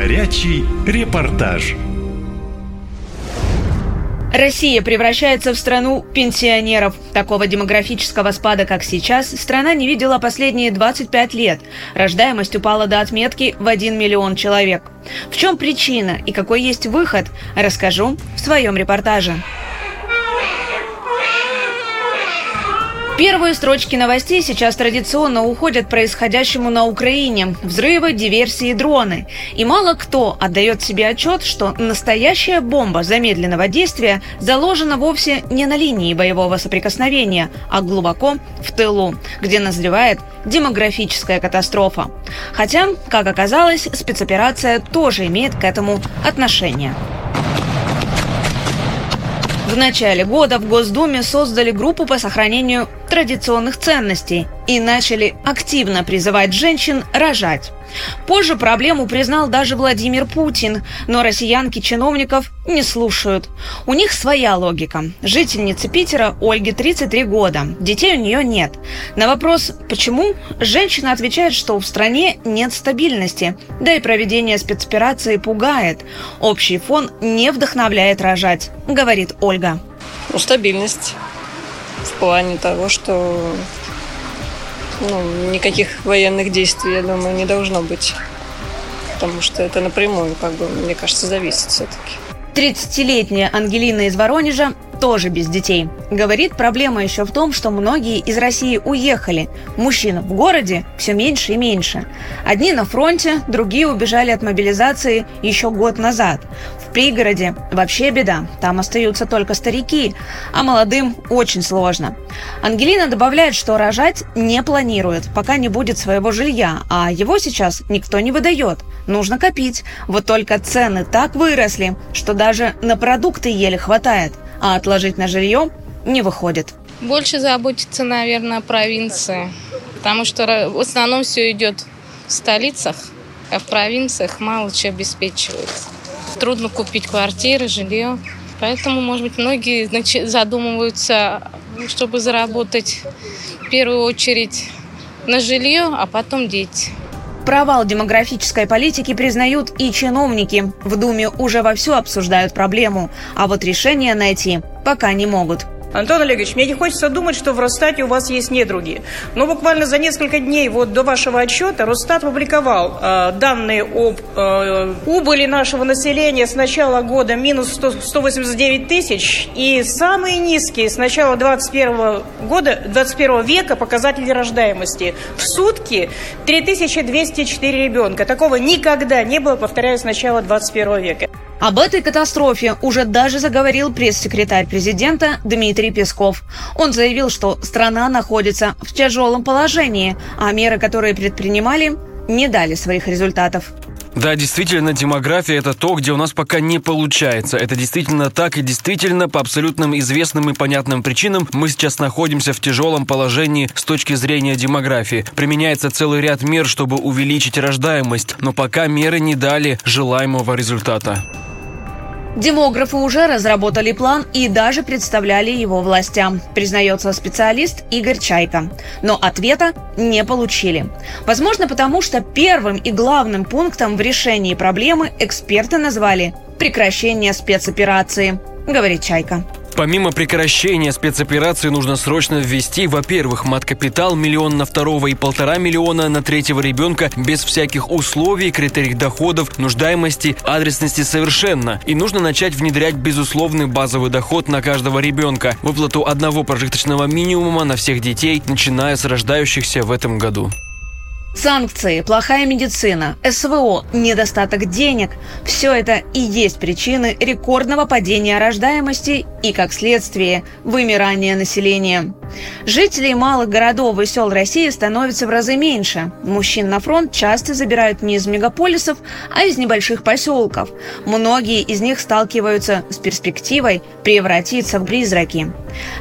Горячий репортаж. Россия превращается в страну пенсионеров. Такого демографического спада, как сейчас, страна не видела последние 25 лет. Рождаемость упала до отметки в 1 миллион человек. В чем причина и какой есть выход, расскажу в своем репортаже. Первые строчки новостей сейчас традиционно уходят происходящему на Украине. Взрывы, диверсии, дроны. И мало кто отдает себе отчет, что настоящая бомба замедленного действия заложена вовсе не на линии боевого соприкосновения, а глубоко в тылу, где назревает демографическая катастрофа. Хотя, как оказалось, спецоперация тоже имеет к этому отношение. В начале года в Госдуме создали группу по сохранению традиционных ценностей и начали активно призывать женщин рожать. Позже проблему признал даже Владимир Путин, но россиянки чиновников не слушают. У них своя логика. Жительница Питера Ольге 33 года. Детей у нее нет. На вопрос «почему?» женщина отвечает, что в стране нет стабильности, да и проведение спецоперации пугает. Общий фон не вдохновляет рожать, говорит Ольга. Ну, стабильность в плане того, что ну, никаких военных действий, я думаю, не должно быть. Потому что это напрямую, как бы, мне кажется, зависит все-таки. 30-летняя Ангелина из Воронежа тоже без детей. Говорит, проблема еще в том, что многие из России уехали. Мужчин в городе все меньше и меньше. Одни на фронте, другие убежали от мобилизации еще год назад. Пригороде вообще беда. Там остаются только старики, а молодым очень сложно. Ангелина добавляет, что рожать не планирует, пока не будет своего жилья, а его сейчас никто не выдает. Нужно копить. Вот только цены так выросли, что даже на продукты еле хватает, а отложить на жилье не выходит. Больше заботиться, наверное, о провинции, потому что в основном все идет в столицах, а в провинциях мало чего обеспечивается трудно купить квартиры, жилье. Поэтому, может быть, многие задумываются, чтобы заработать в первую очередь на жилье, а потом дети. Провал демографической политики признают и чиновники. В Думе уже вовсю обсуждают проблему, а вот решения найти пока не могут. Антон Олегович, мне не хочется думать, что в Росстате у вас есть недруги. Но буквально за несколько дней вот до вашего отчета Росстат публиковал э, данные об э, убыли нашего населения с начала года минус 100, 189 тысяч. И самые низкие с начала 21 года, 21 века показатели рождаемости. В сутки 3204 ребенка. Такого никогда не было, повторяю, с начала 21 века. Об этой катастрофе уже даже заговорил пресс-секретарь президента Дмитрий Песков. Он заявил, что страна находится в тяжелом положении, а меры, которые предпринимали, не дали своих результатов. Да, действительно, демография – это то, где у нас пока не получается. Это действительно так, и действительно, по абсолютным известным и понятным причинам, мы сейчас находимся в тяжелом положении с точки зрения демографии. Применяется целый ряд мер, чтобы увеличить рождаемость, но пока меры не дали желаемого результата. Демографы уже разработали план и даже представляли его властям, признается специалист Игорь Чайка. Но ответа не получили. Возможно, потому что первым и главным пунктом в решении проблемы эксперты назвали прекращение спецоперации, говорит Чайка. Помимо прекращения спецоперации нужно срочно ввести, во-первых, мат-капитал миллион на второго и полтора миллиона на третьего ребенка без всяких условий, критериев доходов, нуждаемости, адресности совершенно. И нужно начать внедрять безусловный базовый доход на каждого ребенка, выплату одного прожиточного минимума на всех детей, начиная с рождающихся в этом году. Санкции, плохая медицина, СВО, недостаток денег – все это и есть причины рекордного падения рождаемости и, как следствие, вымирания населения. Жителей малых городов и сел России становится в разы меньше. Мужчин на фронт часто забирают не из мегаполисов, а из небольших поселков. Многие из них сталкиваются с перспективой превратиться в призраки.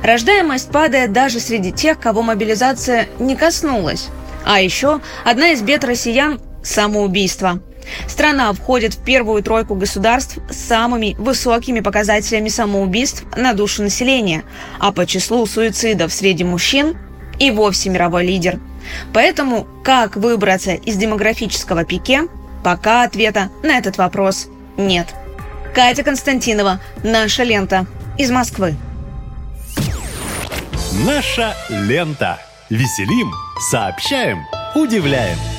Рождаемость падает даже среди тех, кого мобилизация не коснулась. А еще одна из бед россиян – самоубийство. Страна входит в первую тройку государств с самыми высокими показателями самоубийств на душу населения, а по числу суицидов среди мужчин и вовсе мировой лидер. Поэтому как выбраться из демографического пике, Пока ответа на этот вопрос нет. Катя Константинова, «Наша лента» из Москвы. Наша лента. Веселим, сообщаем, удивляем.